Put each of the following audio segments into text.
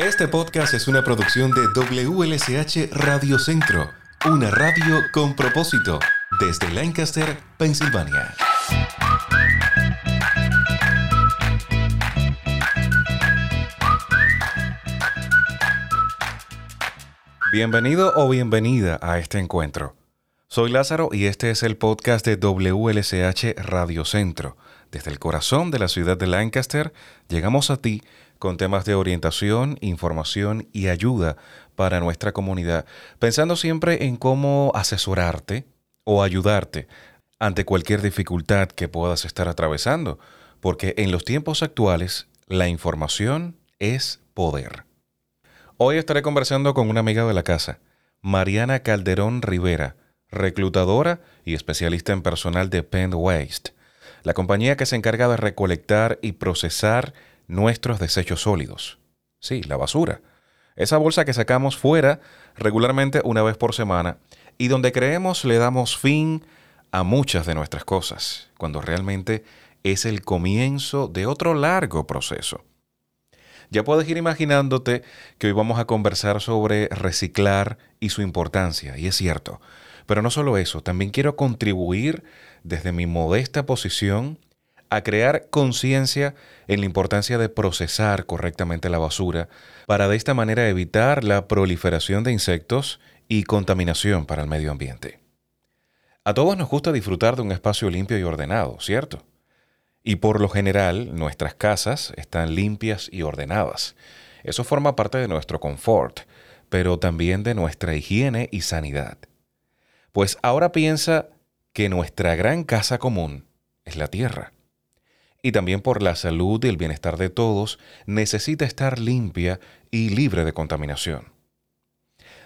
Este podcast es una producción de WLSH Radio Centro, una radio con propósito, desde Lancaster, Pensilvania. Bienvenido o bienvenida a este encuentro. Soy Lázaro y este es el podcast de WLSH Radio Centro. Desde el corazón de la ciudad de Lancaster llegamos a ti con temas de orientación, información y ayuda para nuestra comunidad, pensando siempre en cómo asesorarte o ayudarte ante cualquier dificultad que puedas estar atravesando, porque en los tiempos actuales la información es poder. Hoy estaré conversando con una amiga de la casa, Mariana Calderón Rivera, reclutadora y especialista en personal de Penn Waste, la compañía que se encarga de recolectar y procesar nuestros desechos sólidos. Sí, la basura. Esa bolsa que sacamos fuera regularmente una vez por semana y donde creemos le damos fin a muchas de nuestras cosas, cuando realmente es el comienzo de otro largo proceso. Ya puedes ir imaginándote que hoy vamos a conversar sobre reciclar y su importancia, y es cierto. Pero no solo eso, también quiero contribuir desde mi modesta posición a crear conciencia en la importancia de procesar correctamente la basura para de esta manera evitar la proliferación de insectos y contaminación para el medio ambiente. A todos nos gusta disfrutar de un espacio limpio y ordenado, ¿cierto? Y por lo general nuestras casas están limpias y ordenadas. Eso forma parte de nuestro confort, pero también de nuestra higiene y sanidad. Pues ahora piensa que nuestra gran casa común es la tierra y también por la salud y el bienestar de todos, necesita estar limpia y libre de contaminación.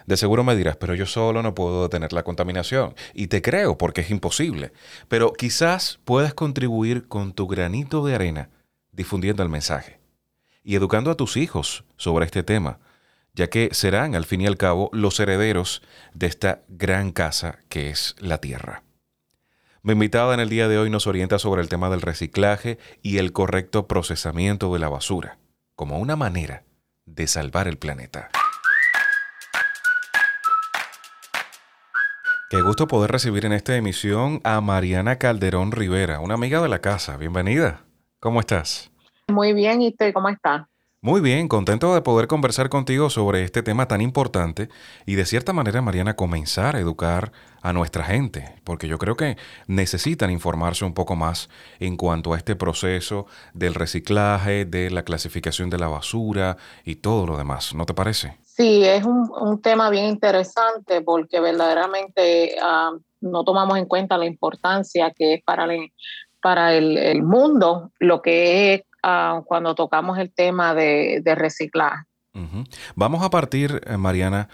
De seguro me dirás, pero yo solo no puedo detener la contaminación. Y te creo, porque es imposible. Pero quizás puedas contribuir con tu granito de arena difundiendo el mensaje y educando a tus hijos sobre este tema, ya que serán, al fin y al cabo, los herederos de esta gran casa que es la Tierra. Mi invitada en el día de hoy nos orienta sobre el tema del reciclaje y el correcto procesamiento de la basura, como una manera de salvar el planeta. Qué gusto poder recibir en esta emisión a Mariana Calderón Rivera, una amiga de la casa. Bienvenida. ¿Cómo estás? Muy bien, ¿y usted cómo está? Muy bien, contento de poder conversar contigo sobre este tema tan importante y de cierta manera, Mariana, comenzar a educar a nuestra gente, porque yo creo que necesitan informarse un poco más en cuanto a este proceso del reciclaje, de la clasificación de la basura y todo lo demás, ¿no te parece? Sí, es un, tema bien interesante porque verdaderamente ah, no tomamos en cuenta la importancia que es para el, para el, el mundo lo que es cuando tocamos el tema de, reciclaje. Vamos a partir, eh, Mariana,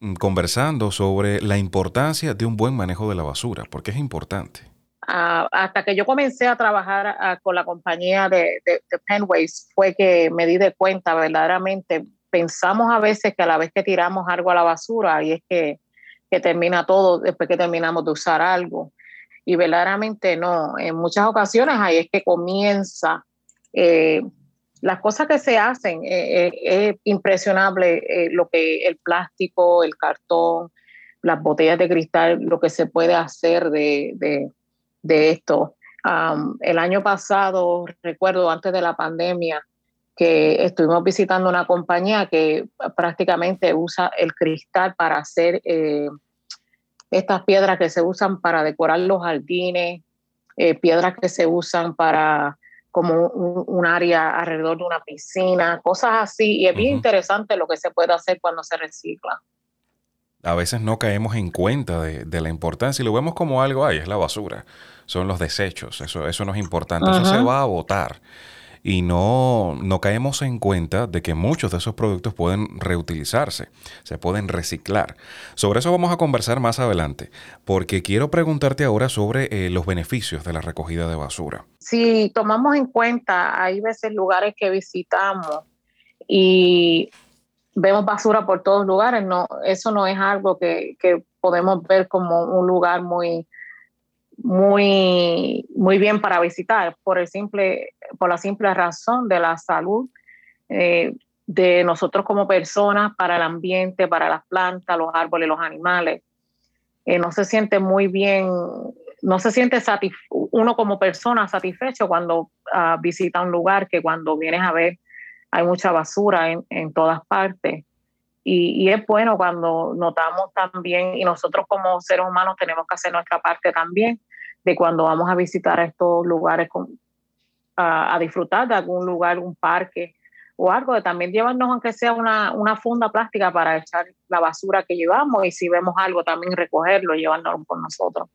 mm, conversando sobre la importancia de un buen manejo de la basura, porque es importante. Ah, hasta que yo comencé a trabajar ah, con la compañía de, de, Penways fue que me di de cuenta verdaderamente, pensamos a veces que a la vez que tiramos algo a la basura y es que, que termina todo después que terminamos de usar algo. Y verdaderamente no, en muchas ocasiones ahí es que comienza eh, las cosas que se hacen, eh, eh, es impresionable lo que el plástico, el cartón, las botellas de cristal, lo que se puede hacer de, esto. el año pasado, recuerdo antes de la pandemia, que estuvimos visitando una compañía que prácticamente usa el cristal para hacer estas piedras que se usan para decorar los jardines, piedras que se usan para como un, área alrededor de una piscina, cosas así. Y es bien interesante lo que se puede hacer cuando se recicla. A veces no caemos en cuenta de, la importancia y lo vemos como algo, ay, es la basura, son los desechos, eso, eso no es importante, eso se va a botar y no, no caemos en cuenta de que muchos de esos productos pueden reutilizarse, se pueden reciclar. Sobre eso vamos a conversar más adelante, porque quiero preguntarte ahora sobre eh, los beneficios de la recogida de basura. Si tomamos en cuenta, hay veces lugares que visitamos y vemos basura por todos lugares, no, eso no es algo que, que podemos ver como un lugar muy muy, muy bien para visitar por, el simple, por la simple razón de la salud. Eh, de nosotros como personas para el ambiente, para las plantas, los árboles, los animales. Eh, no se siente muy bien, no se siente uno como persona satisfecho cuando ah, visita un lugar que cuando vienes a ver hay mucha basura en, en todas partes. Y, y, es bueno cuando notamos también, y nosotros como seres humanos tenemos que hacer nuestra parte también, de cuando vamos a visitar estos lugares con, a, disfrutar de algún lugar, un parque o algo, de también llevarnos aunque sea una, una funda plástica para echar la basura que llevamos y si vemos algo también recogerlo, llevárnoslo por nosotros.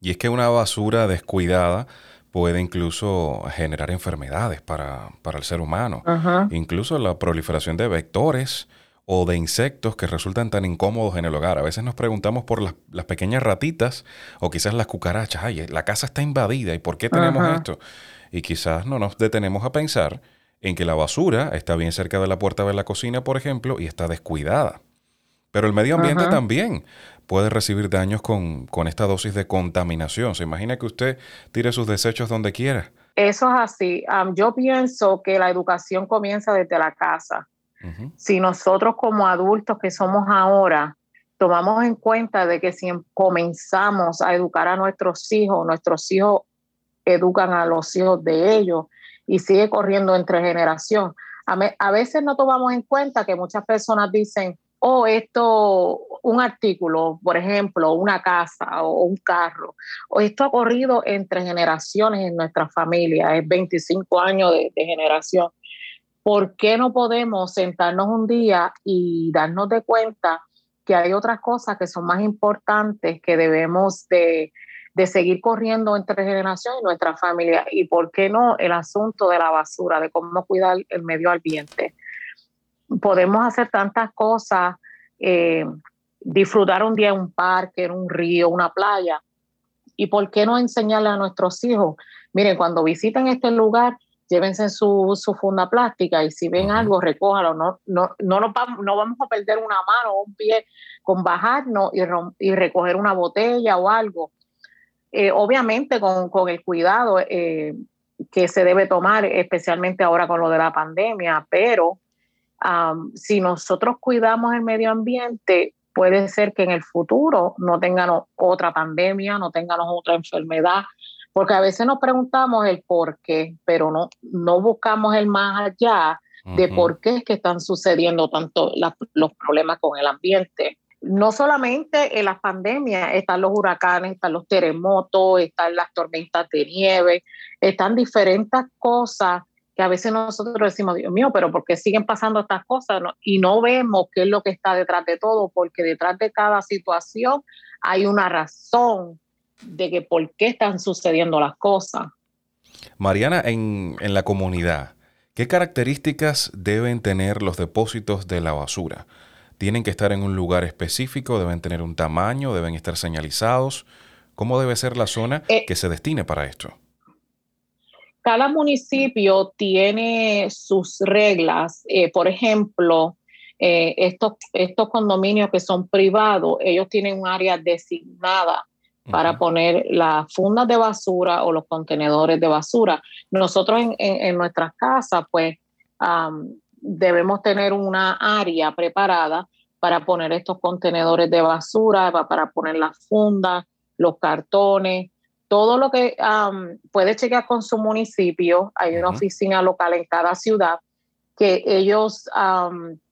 Y es que una basura descuidada puede incluso generar enfermedades para, para el ser humano, incluso la proliferación de vectores o de insectos que resultan tan incómodos en el hogar. A veces nos preguntamos por las, las pequeñas ratitas o quizás las cucarachas. Ay, la casa está invadida y ¿por qué tenemos esto? Y quizás no nos detenemos a pensar en que la basura está bien cerca de la puerta de la cocina, por ejemplo, y está descuidada. Pero el medio ambiente también puede recibir daños con, con, esta dosis de contaminación. Se imagina que usted tire sus desechos donde quiera. Eso es así. yo pienso que la educación comienza desde la casa. Si nosotros como adultos que somos ahora tomamos en cuenta de que si comenzamos a educar a nuestros hijos, nuestros hijos educan a los hijos de ellos y sigue corriendo entre generación. A, veces no tomamos en cuenta que muchas personas dicen, oh, esto, un artículo, por ejemplo, una casa o un carro, esto ha corrido entre generaciones en nuestra familia, es 25 años de generación. ¿por qué no podemos sentarnos un día y darnos de cuenta que hay otras cosas que son más importantes que debemos de, seguir corriendo entre generaciones y nuestra familia? ¿Y por qué no el asunto de la basura, de cómo cuidar el medio ambiente? Podemos hacer tantas cosas, eh, disfrutar un día en un parque, en un río, una playa. ¿Y por qué no enseñarle a nuestros hijos? Miren, cuando visiten este lugar, llévense su, su funda plástica y si ven algo, recójalo. No, no, no, no vamos a perder una mano o un pie con bajarnos y, y recoger una botella o algo. Eh, obviamente con, con, el cuidado eh, que se debe tomar, especialmente ahora con lo de la pandemia, pero si nosotros cuidamos el medio ambiente, puede ser que en el futuro no tengamos otra pandemia, no tengamos otra enfermedad, porque a veces nos preguntamos el por qué, pero no, no buscamos el más allá de por qué es que están sucediendo tanto los problemas con el ambiente. No solamente en las pandemias, están los huracanes, están los terremotos, están las tormentas de nieve, están diferentes cosas que a veces nosotros decimos, Dios mío, pero ¿por qué siguen pasando estas cosas? Y no vemos qué es lo que está detrás de todo, porque detrás de cada situación hay una razón de que por qué están sucediendo las cosas. Mariana, en, en la comunidad, ¿qué características deben tener los depósitos de la basura? ¿Tienen que estar en un lugar específico? ¿Deben tener un tamaño? ¿Deben estar señalizados? ¿Cómo debe ser la zona eh, que se destine para esto? Cada municipio tiene sus reglas. Eh, por ejemplo, eh, estos, estos condominios que son privados, ellos tienen un área designada para poner las fundas de basura o los contenedores de basura. Nosotros en, nuestras casas, pues, debemos tener una área preparada para poner estos contenedores de basura, para poner las fundas, los cartones, todo lo que puede chequear con su municipio. Hay una oficina local en cada ciudad que ellos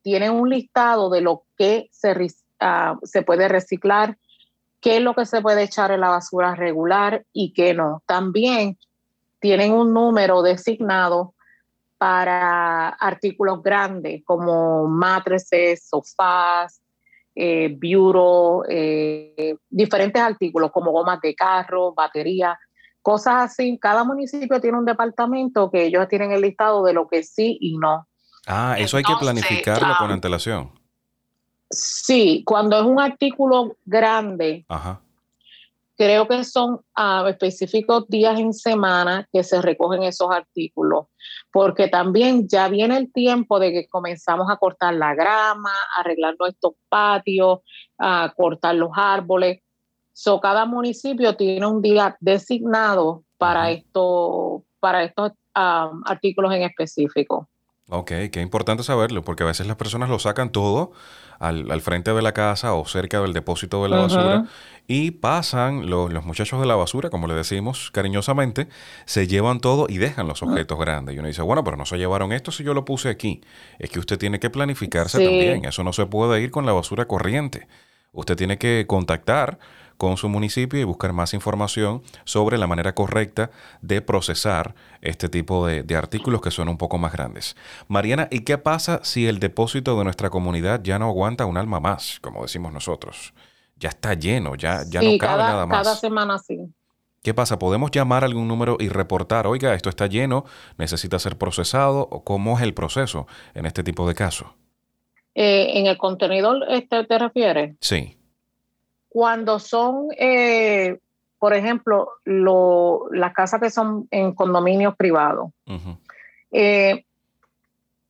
tienen un listado de lo que se, ah, se puede reciclar, qué es lo que se puede echar en la basura regular y qué no. También tienen un número designado para artículos grandes como matrices, sofás, eh, bureau, eh, diferentes artículos como gomas de carro, baterías, cosas así. Cada municipio tiene un departamento que ellos tienen el listado de lo que sí y no. Ah, eso hay que planificarlo con antelación. Sí, cuando es un artículo grande, creo que son ah, específicos días en semana que se recogen esos artículos, porque también ya viene el tiempo de que comenzamos a cortar la grama, arreglar nuestros patios, a cortar los árboles. So, cada municipio tiene un día designado para, esto, para estos ah, artículos en específico. Ok, qué importante saberlo, porque a veces las personas lo sacan todo al, frente de la casa o cerca del depósito de la basura y pasan los, los, muchachos de la basura, como le decimos cariñosamente, se llevan todo y dejan los objetos grandes. Y uno dice, bueno, pero no se llevaron esto si yo lo puse aquí. Es que usted tiene que planificarse también. Eso no se puede ir con la basura corriente. Usted tiene que contactar con su municipio y buscar más información sobre la manera correcta de procesar este tipo de, artículos que son un poco más grandes. Mariana, ¿y qué pasa si el depósito de nuestra comunidad ya no aguanta un alma más, como decimos nosotros? Ya está lleno, ya, ya no cabe nada más. Cada semana sí. ¿Qué pasa? ¿Podemos llamar a algún número y reportar, oiga, esto está lleno, necesita ser procesado? ¿O cómo es el proceso en este tipo de casos? Eh, ¿En el contenedor este, te refieres? Sí. Cuando son, eh, por ejemplo, las casas que son en condominios privados, eh,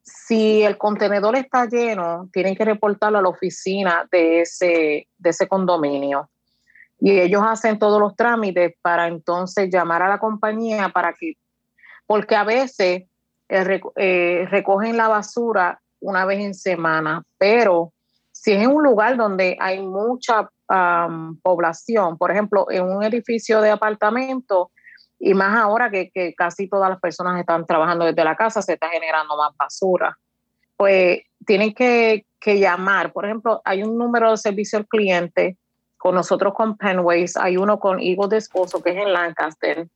si el contenedor está lleno, tienen que reportarlo a la oficina de ese, de ese condominio. Y ellos hacen todos los trámites para entonces llamar a la compañía para que, porque a veces eh, recogen la basura una vez en semana, pero si es en un lugar donde hay mucha población, por ejemplo, en un edificio de apartamento, y más ahora que, casi todas las personas están trabajando desde la casa, se está generando más basura, pues tienen que, llamar. Por ejemplo, hay un número de servicio al cliente con nosotros con Penways, hay uno con Eagle de Esposo que es en Lancaster,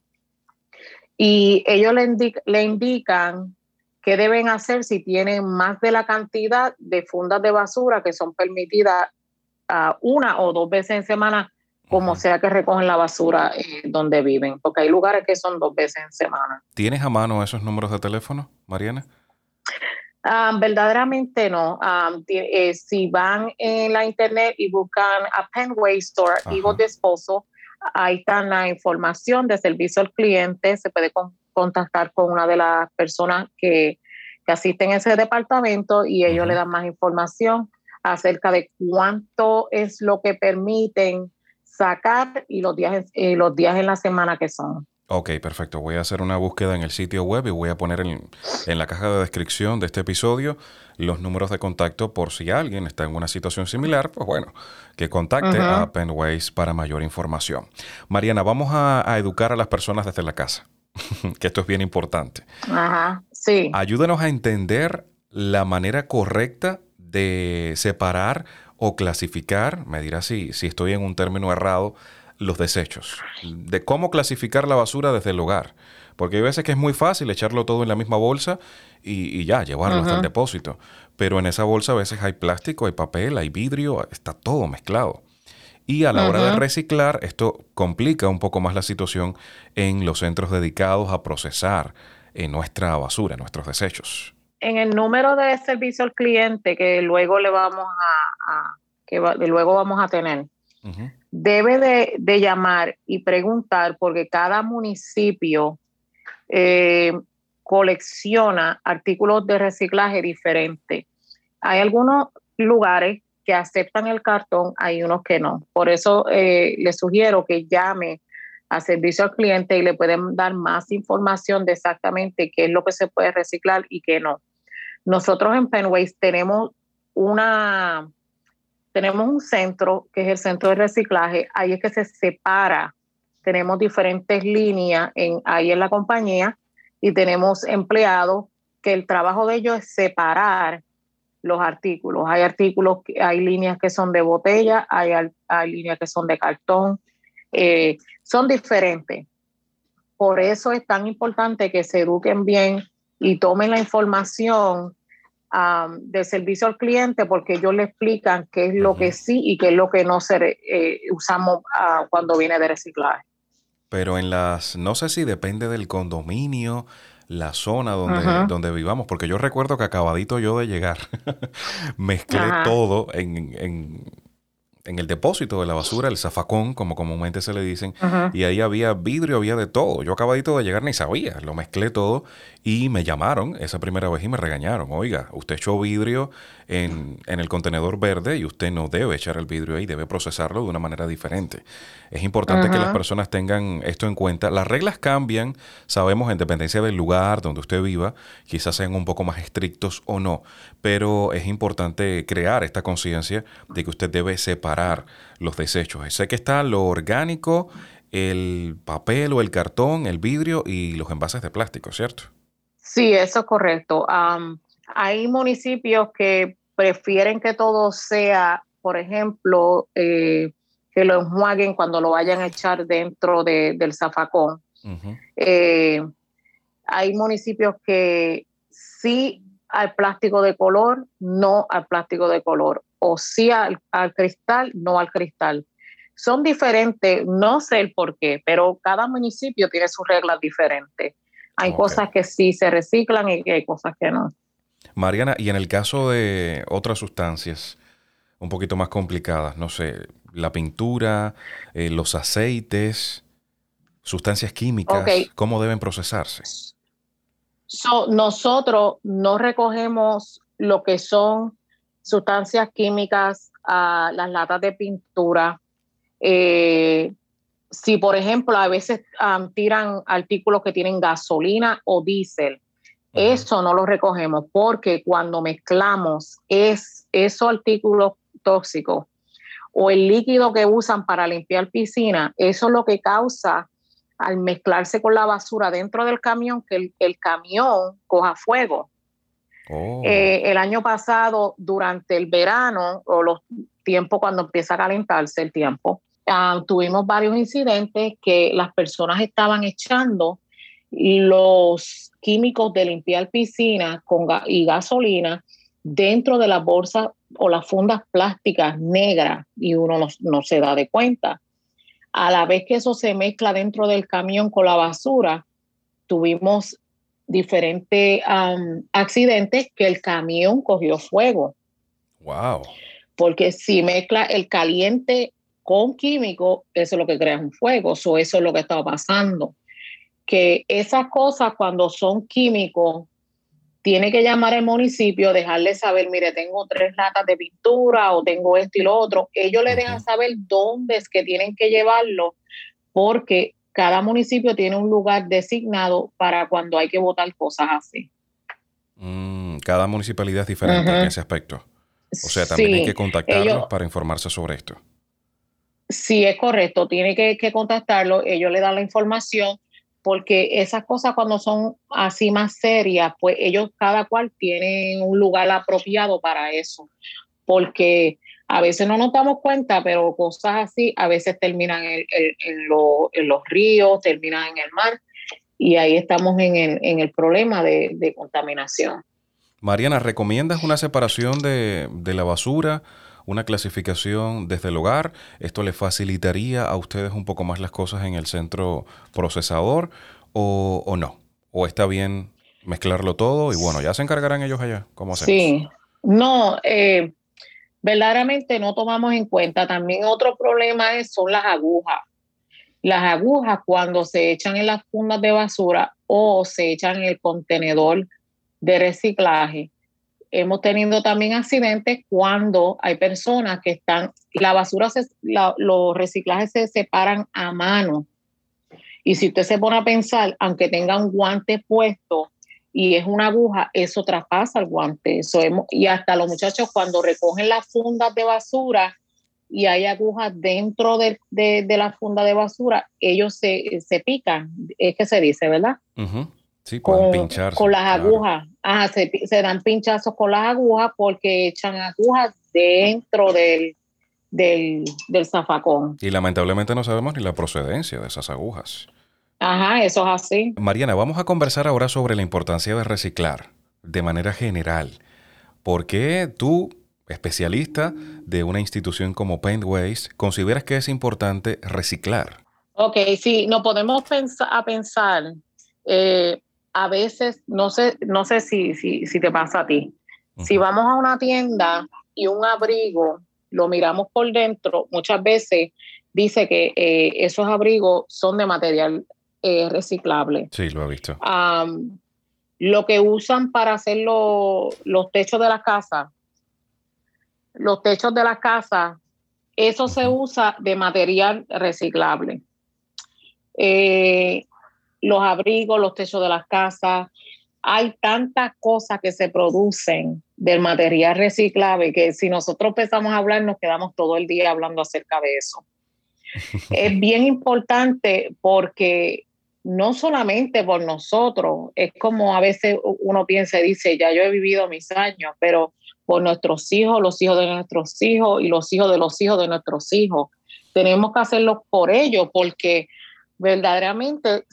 y ellos le, le indican qué deben hacer si tienen más de la cantidad de fundas de basura que son permitidas una o dos veces en semana, como sea que recogen la basura eh, donde viven, porque hay lugares que son dos veces en semana. ¿Tienes a mano esos números de teléfono, Mariana? Ah, verdaderamente no. Ah, eh, si van en la internet y buscan a Penway Store, Higo de Esposo, ahí está la información de servicio al cliente. Se puede contactar con una de las personas que, que asisten a ese departamento y ellos le dan más información acerca de cuánto es lo que permiten sacar y los días, eh, los días en la semana que son. Ok, perfecto. Voy a hacer una búsqueda en el sitio web y voy a poner en, la caja de descripción de este episodio los números de contacto por si alguien está en una situación similar, pues bueno, que contacte a Penways para mayor información. Mariana, vamos a, a, educar a las personas desde la casa, que esto es bien importante. Ajá, sí. Ayúdenos a entender la manera correcta de separar o clasificar, me dirá si, si estoy en un término errado, los desechos, de cómo clasificar la basura desde el hogar. Porque hay veces que es muy fácil echarlo todo en la misma bolsa y, ya, llevarlo hasta el depósito. Pero en esa bolsa a veces hay plástico, hay papel, hay vidrio, está todo mezclado. Y a la hora de reciclar, esto complica un poco más la situación en los centros dedicados a procesar en nuestra basura, nuestros desechos. En el número de servicio al cliente que luego le vamos a, que luego vamos a tener, debe de, llamar y preguntar porque cada municipio eh, colecciona artículos de reciclaje diferentes. Hay algunos lugares que aceptan el cartón, hay unos que no. Por eso eh, le sugiero que llame a servicio al cliente y le pueden dar más información de exactamente qué es lo que se puede reciclar y qué no. Nosotros en Penways tenemos una tenemos un centro que es el centro de reciclaje, ahí es que se separa, tenemos diferentes líneas en, ahí en la compañía y tenemos empleados que el trabajo de ellos es separar los artículos. Hay artículos, hay líneas que son de botella, hay, hay líneas que son de cartón, eh, son diferentes. Por eso es tan importante que se eduquen bien y tomen la información de servicio al cliente porque ellos le explican qué es lo que sí y qué es lo que no se eh, usamos ah, cuando viene de reciclaje. Pero en las, no sé si depende del condominio, la zona donde, donde vivamos, porque yo recuerdo que acabadito yo de llegar, mezclé todo en, en el depósito de la basura, el zafacón, como comúnmente se le dicen, y ahí había vidrio, había de todo. Yo acabadito de llegar ni sabía, lo mezclé todo y me llamaron esa primera vez y me regañaron. Oiga, usted echó vidrio en, en el contenedor verde y usted no debe echar el vidrio ahí, debe procesarlo de una manera diferente. Es importante que las personas tengan esto en cuenta. Las reglas cambian, sabemos, en dependencia del lugar donde usted viva, quizás sean un poco más estrictos o no, pero es importante crear esta conciencia de que usted debe separar los desechos. Sé que está lo orgánico, el papel o el cartón, el vidrio y los envases de plástico, ¿cierto? Sí, eso es correcto. hay municipios que prefieren que todo sea, por ejemplo, eh, que lo enjuaguen cuando lo vayan a echar dentro del zafacón. Eh, hay municipios que sí al plástico de color, no al plástico de color, o sí al, cristal, no al cristal. Son diferentes, no sé el por qué, pero cada municipio tiene sus reglas diferentes. Hay cosas que sí se reciclan y hay cosas que no. Mariana, y en el caso de otras sustancias un poquito más complicadas, no sé, la pintura, eh, los aceites, sustancias químicas, ¿cómo deben procesarse? nosotros no recogemos lo que son sustancias químicas, a las latas de pintura. Eh, si, por ejemplo, a veces tiran artículos que tienen gasolina o diésel, eso no lo recogemos porque cuando mezclamos es, esos artículos tóxicos o el líquido que usan para limpiar piscina, eso es lo que causa al mezclarse con la basura dentro del camión que el, camión coja fuego. Oh. Eh, el año pasado, durante el verano o los tiempos cuando empieza a calentarse el tiempo, ah, tuvimos varios incidentes que las personas estaban echando los químicos de limpiar piscina con y gasolina dentro de las bolsas o las fundas plásticas negras y uno no, se da de cuenta. A la vez que eso se mezcla dentro del camión con la basura, tuvimos diferentes accidentes que el camión cogió fuego. Wow. Porque si mezcla el caliente con químico, eso es lo que crea un fuego. eso es lo que estaba pasando. Que esas cosas cuando son químicos tiene que llamar al municipio, dejarle saber, mire, tengo tres latas de pintura o tengo esto y lo otro. Ellos le dejan saber dónde es que tienen que llevarlo, porque cada municipio tiene un lugar designado para cuando hay que votar cosas así. Mm, cada municipalidad es diferente en ese aspecto. O sea, también hay que contactarlos para informarse sobre esto. Sí, es correcto. Tiene que, que contactarlo. Ellos le dan la información porque esas cosas cuando son así más serias, pues ellos cada cual tienen un lugar apropiado para eso, porque a veces no nos damos cuenta, pero cosas así a veces terminan en, los ríos, terminan en el mar, y ahí estamos en el, problema de, contaminación. Mariana, ¿recomiendas una separación de, de la basura? Una clasificación desde el hogar. Esto le facilitaría a ustedes un poco más las cosas en el centro procesador o, no. O está bien mezclarlo todo y bueno, ya se encargarán ellos allá. ¿Cómo? Sí, no, eh, verdaderamente no tomamos en cuenta. También otro problema es, son las agujas. Las agujas cuando se echan en las fundas de basura o se echan en el contenedor de reciclaje, hemos tenido también accidentes cuando hay personas que están, la basura, se, los reciclajes se separan a mano. Y si usted se pone a pensar, aunque tenga un guante puesto y es una aguja, eso traspasa el guante. Eso y hasta los muchachos cuando recogen las fundas de basura y hay agujas dentro de, de, la funda de basura, ellos se, se, pican, es que se dice, ¿verdad? Sí, con, pincharse, con las agujas. se, dan pinchazos con las agujas porque echan agujas dentro del, del, zafacón. Y lamentablemente no sabemos ni la procedencia de esas agujas. Ajá, eso es así. Mariana, vamos a conversar ahora sobre la importancia de reciclar de manera general. ¿Por qué tú, especialista de una institución como Paintways, consideras que es importante reciclar? Ok, sí, no podemos pensar, a pensar eh, a veces, no sé, no sé si, si, si te pasa a ti, si vamos a una tienda y un abrigo lo miramos por dentro, muchas veces dice que eh, esos abrigos son de material eh, reciclable. Sí, lo he visto. lo que usan para hacer los techos de la casa, los techos de la casa, eso se usa de material reciclable. Eh, los abrigos, los techos de las casas, hay tantas cosas que se producen del material reciclable que si nosotros empezamos a hablar nos quedamos todo el día hablando acerca de eso. es bien importante porque no solamente por nosotros, es como a veces uno piensa y dice, ya yo he vivido mis años, pero por nuestros hijos, los hijos de nuestros hijos y los hijos de los hijos de nuestros hijos. Tenemos que hacerlo por ellos porque verdaderamente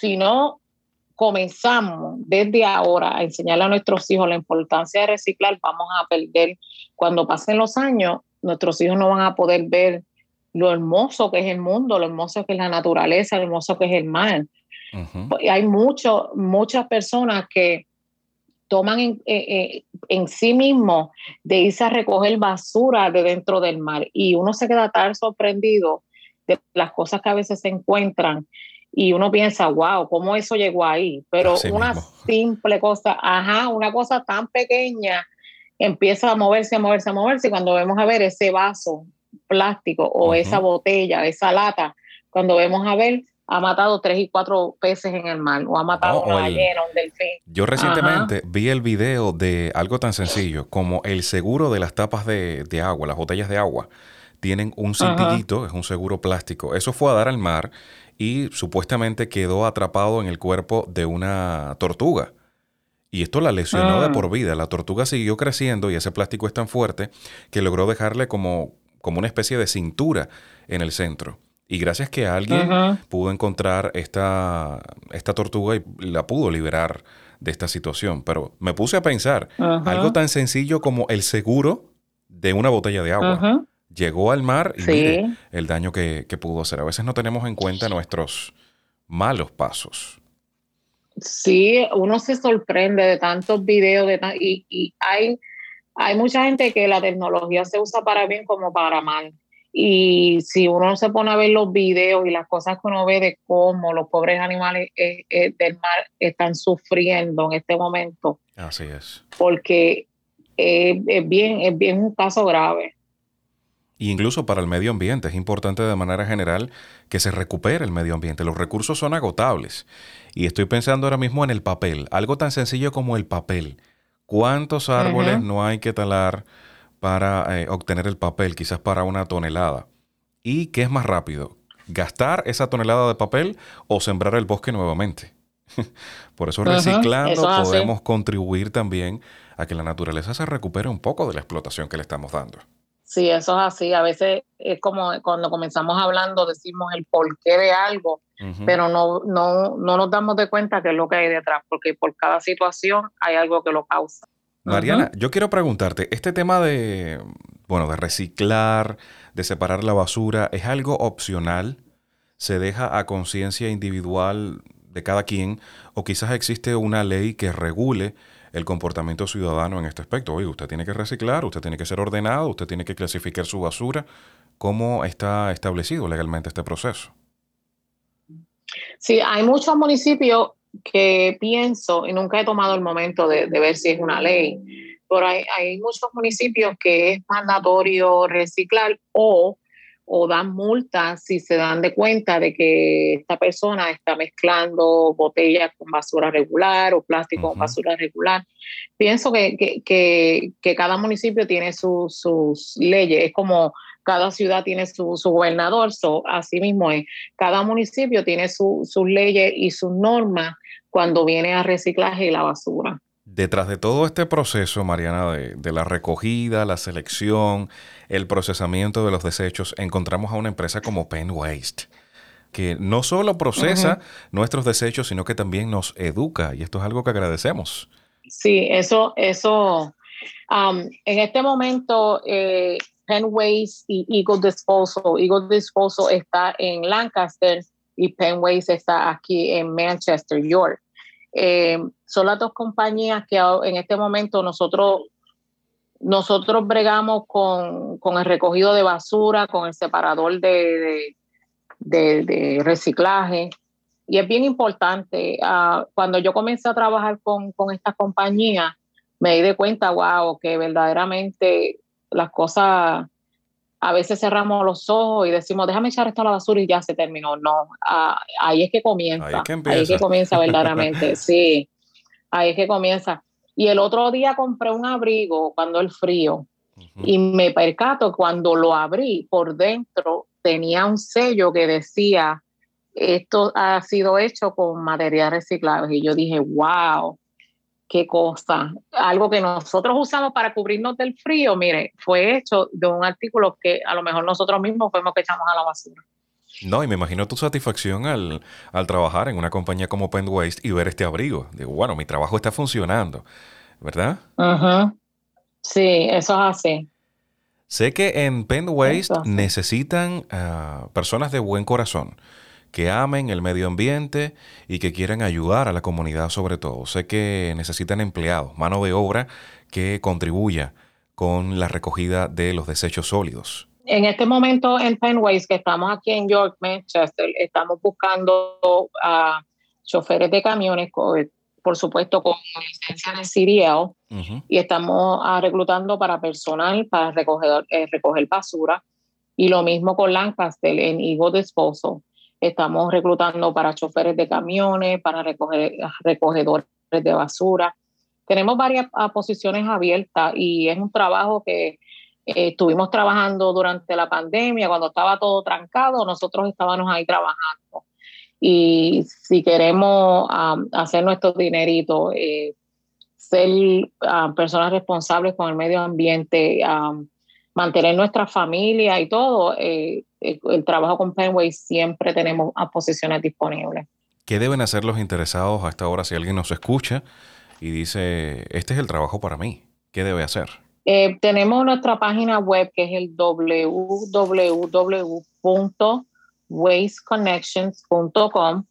si no comenzamos desde ahora a enseñarle a nuestros hijos la importancia de reciclar, vamos a perder. Cuando pasen los años, nuestros hijos no van a poder ver lo hermoso que es el mundo, lo hermoso que es la naturaleza, lo hermoso que es el mar. Hay mucho, muchas personas que toman en, eh, eh, sí mismo de irse a recoger basura de dentro del mar y uno se queda tan sorprendido de las cosas que a veces se encuentran y uno piensa, wow, ¿cómo eso llegó ahí? Pero una simple cosa, ajá, una cosa tan pequeña empieza a moverse, a moverse, a moverse y cuando vemos a ver ese vaso plástico o esa botella, esa lata, cuando vemos a ver, ha matado tres y cuatro peces en el mar o ha matado una ballena, un delfín. Yo recientemente vi el video de algo tan sencillo como el seguro de las tapas de, agua, las botellas de agua. Tienen un cintillito, es un seguro plástico. Eso fue a dar al mar y supuestamente quedó atrapado en el cuerpo de una tortuga. Y esto la lesionó de mm. por vida. La tortuga siguió creciendo y ese plástico es tan fuerte que logró dejarle como como una especie de cintura en el centro. Y gracias que alguien pudo encontrar esta, esta tortuga y la pudo liberar de esta situación. Pero me puse a pensar, algo tan sencillo como el seguro de una botella de agua. Llegó al mar y mire el daño que, pudo hacer. A veces no tenemos en cuenta nuestros malos pasos. Sí, uno se sorprende de tantos videos de y, y hay hay mucha gente que la tecnología se usa para bien como para mal. Y si uno se pone a ver los videos y las cosas que uno ve de cómo los pobres animales eh, eh, del mar están sufriendo en este momento. Así es. Porque es, bien, es bien un caso grave. Y incluso para el medio ambiente es importante de manera general que se recupere el medio ambiente. Los recursos son agotables. Y estoy pensando ahora mismo en el papel, algo tan sencillo como el papel. ¿Cuántos árboles no hay que talar para eh, obtener el papel, quizás para una tonelada? ¿Y qué es más rápido? ¿Gastar esa tonelada de papel o sembrar el bosque nuevamente? Por eso reciclando podemos contribuir también a que la naturaleza se recupere un poco de la explotación que le estamos dando. Sí, eso es así. A veces es como cuando comenzamos hablando, decimos el porqué de algo, pero no, no, no nos damos de cuenta qué es lo que hay detrás, porque por cada situación hay algo que lo causa. Mariana, yo quiero preguntarte, este tema de, bueno, de reciclar, de separar la basura, ¿es algo opcional? ¿Se deja a conciencia individual de cada quien? ¿O quizás existe una ley que regule el comportamiento ciudadano en este aspecto? Oye, usted tiene que reciclar, usted tiene que ser ordenado, usted tiene que clasificar su basura. ¿Cómo está establecido legalmente este proceso? Sí, hay muchos municipios que pienso, y nunca he tomado el momento de, ver si es una ley, pero hay, hay, muchos municipios que es mandatorio reciclar o, o dan multas si se dan de cuenta de que esta persona está mezclando botellas con basura regular o plástico con basura regular. Pienso que, que, que, cada municipio tiene sus leyes, es como cada ciudad tiene su, gobernador, so, así mismo es. Cada municipio tiene sus leyes y sus normas cuando viene a reciclaje y la basura. Detrás de todo este proceso, Mariana, de, la recogida, la selección, el procesamiento de los desechos, encontramos a una empresa como Penn Waste, que no solo procesa nuestros desechos, sino que también nos educa, y esto es algo que agradecemos. Sí, eso, eso, um, en este momento eh, Penways y Eagle Disposal. Eagle Disposal está en Lancaster y Penways está aquí en Manchester, York. Eh, son las dos compañías que en este momento nosotros nosotros bregamos con, con, el recogido de basura, con el separador de, de, reciclaje. Y es bien importante. Uh, cuando yo comencé a trabajar con, con esta compañía, me di de cuenta, wow, que verdaderamente las cosas, a veces cerramos los ojos y decimos, déjame echar esto a la basura y ya se terminó. No, uh, ahí es que comienza. Ahí es que, ahí es que comienza verdaderamente, sí. Ahí es que comienza. Y el otro día compré un abrigo cuando el frío y me percato cuando lo abrí por dentro tenía un sello que decía esto ha sido hecho con material reciclado y yo dije wow qué cosa algo que nosotros usamos para cubrirnos del frío mire fue hecho de un artículo que a lo mejor nosotros mismos fuimos que echamos a la basura no, y me imagino tu satisfacción al, al trabajar en una compañía como Penn Waste y ver este abrigo. Digo, bueno, mi trabajo está funcionando, ¿verdad? Sí, eso es así. Sé que en Penn Waste necesitan uh, personas de buen corazón, que amen el medio ambiente y que quieran ayudar a la comunidad sobre todo. Sé que necesitan empleados, mano de obra que contribuya con la recogida de los desechos sólidos en este momento en Penways, que estamos aquí en York, Manchester, estamos buscando a choferes de camiones, por supuesto con licencia de CDL, y estamos ah, reclutando para personal para recoger, eh, recoger basura. Y lo mismo con Lancaster en Eagle Disposal. Estamos reclutando para choferes de camiones, para recoger, recogedores de basura. Tenemos varias ah, posiciones abiertas y es un trabajo que eh, estuvimos trabajando durante la pandemia, cuando estaba todo trancado, nosotros estábamos ahí trabajando. Y si queremos hacer nuestro dinerito, eh, ser personas responsables con el medio ambiente, mantener nuestra familia y todo, eh, el, trabajo con Penway siempre tenemos posiciones disponibles. ¿Qué deben hacer los interesados a esta hora si alguien nos escucha y dice, este es el trabajo para mí? ¿Qué debe hacer? Eh, tenemos nuestra página web que es el www.wasteconnections.com.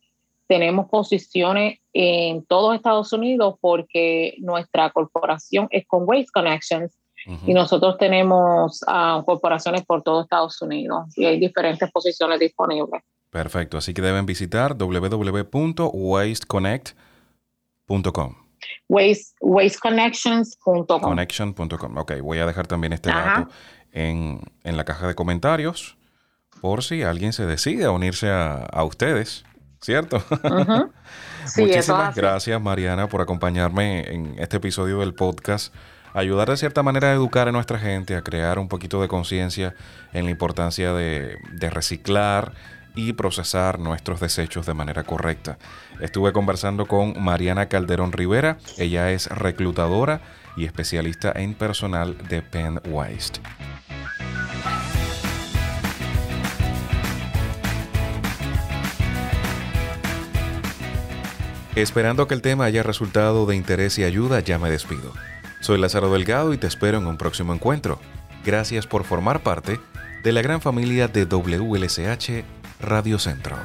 Tenemos posiciones en todos Estados Unidos porque nuestra corporación es con Waste Connections y nosotros tenemos uh, corporaciones por todo Estados Unidos y hay diferentes posiciones disponibles. Perfecto, así que deben visitar www.wasteconnect.com wasteconnections.com. Connection.com. Ok, voy a dejar también este dato en, la caja de comentarios por si alguien se decide a unirse a, ustedes, ¿cierto? Muchísimas gracias, Mariana, por acompañarme en este episodio del podcast. Ayudar de cierta manera a educar a nuestra gente, a crear un poquito de conciencia en la importancia de, reciclar y procesar nuestros desechos de manera correcta. Estuve conversando con Mariana Calderón Rivera, ella es reclutadora y especialista en personal de Penn Waste. Esperando que el tema haya resultado de interés y ayuda, ya me despido. Soy Lázaro Delgado y te espero en un próximo encuentro. Gracias por formar parte de la gran familia de WLSH Radio Centro.